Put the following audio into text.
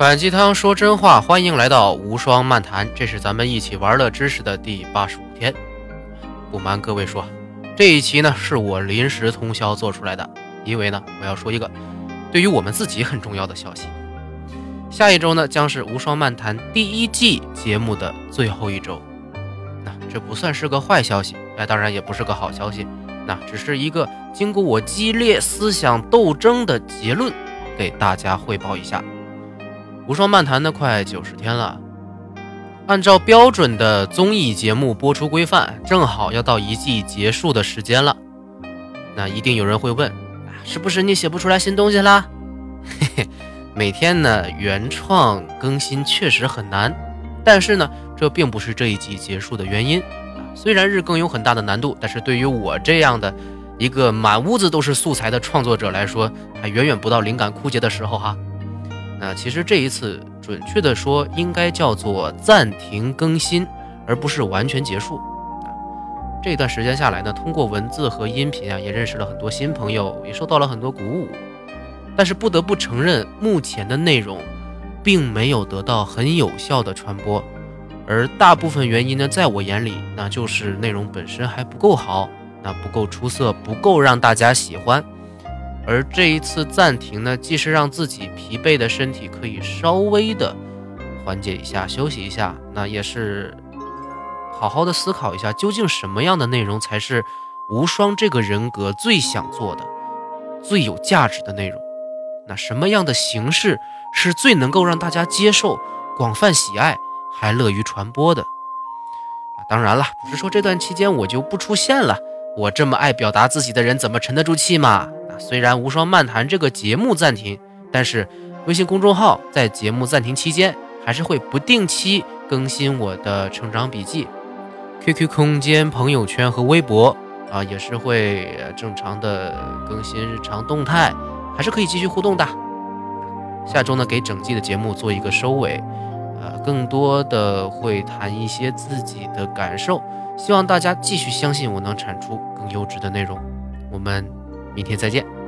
反鸡汤说真话，欢迎来到无双漫谈。这是咱们一起玩乐知识的第八十五天。不瞒各位说，这一期呢是我临时通宵做出来的，因为呢我要说一个对于我们自己很重要的消息。下一周呢将是无双漫谈第一季节目的最后一周。那这不算是个坏消息，哎，当然也不是个好消息，那只是一个经过我激烈思想斗争的结论，给大家汇报一下。无双漫谈呢，快九十天了。按照标准的综艺节目播出规范，正好要到一季结束的时间了。那一定有人会问，是不是你写不出来新东西啦？嘿嘿，每天呢原创更新确实很难，但是呢，这并不是这一季结束的原因。虽然日更有很大的难度，但是对于我这样的一个满屋子都是素材的创作者来说，还远远不到灵感枯竭的时候哈。那其实这一次，准确的说，应该叫做暂停更新，而不是完全结束。这段时间下来呢，通过文字和音频啊，也认识了很多新朋友，也受到了很多鼓舞。但是不得不承认，目前的内容，并没有得到很有效的传播。而大部分原因呢，在我眼里，那就是内容本身还不够好，那不够出色，不够让大家喜欢。而这一次暂停呢，既是让自己疲惫的身体可以稍微的缓解一下、休息一下，那也是好好的思考一下，究竟什么样的内容才是无双这个人格最想做的、最有价值的内容？那什么样的形式是最能够让大家接受、广泛喜爱，还乐于传播的？当然了，不是说这段期间我就不出现了，我这么爱表达自己的人，怎么沉得住气嘛？虽然无双漫谈这个节目暂停，但是微信公众号在节目暂停期间还是会不定期更新我的成长笔记。QQ 空间、朋友圈和微博啊，也是会正常的更新日常动态，还是可以继续互动的。下周呢，给整季的节目做一个收尾，呃，更多的会谈一些自己的感受，希望大家继续相信我能产出更优质的内容。我们。明天再见。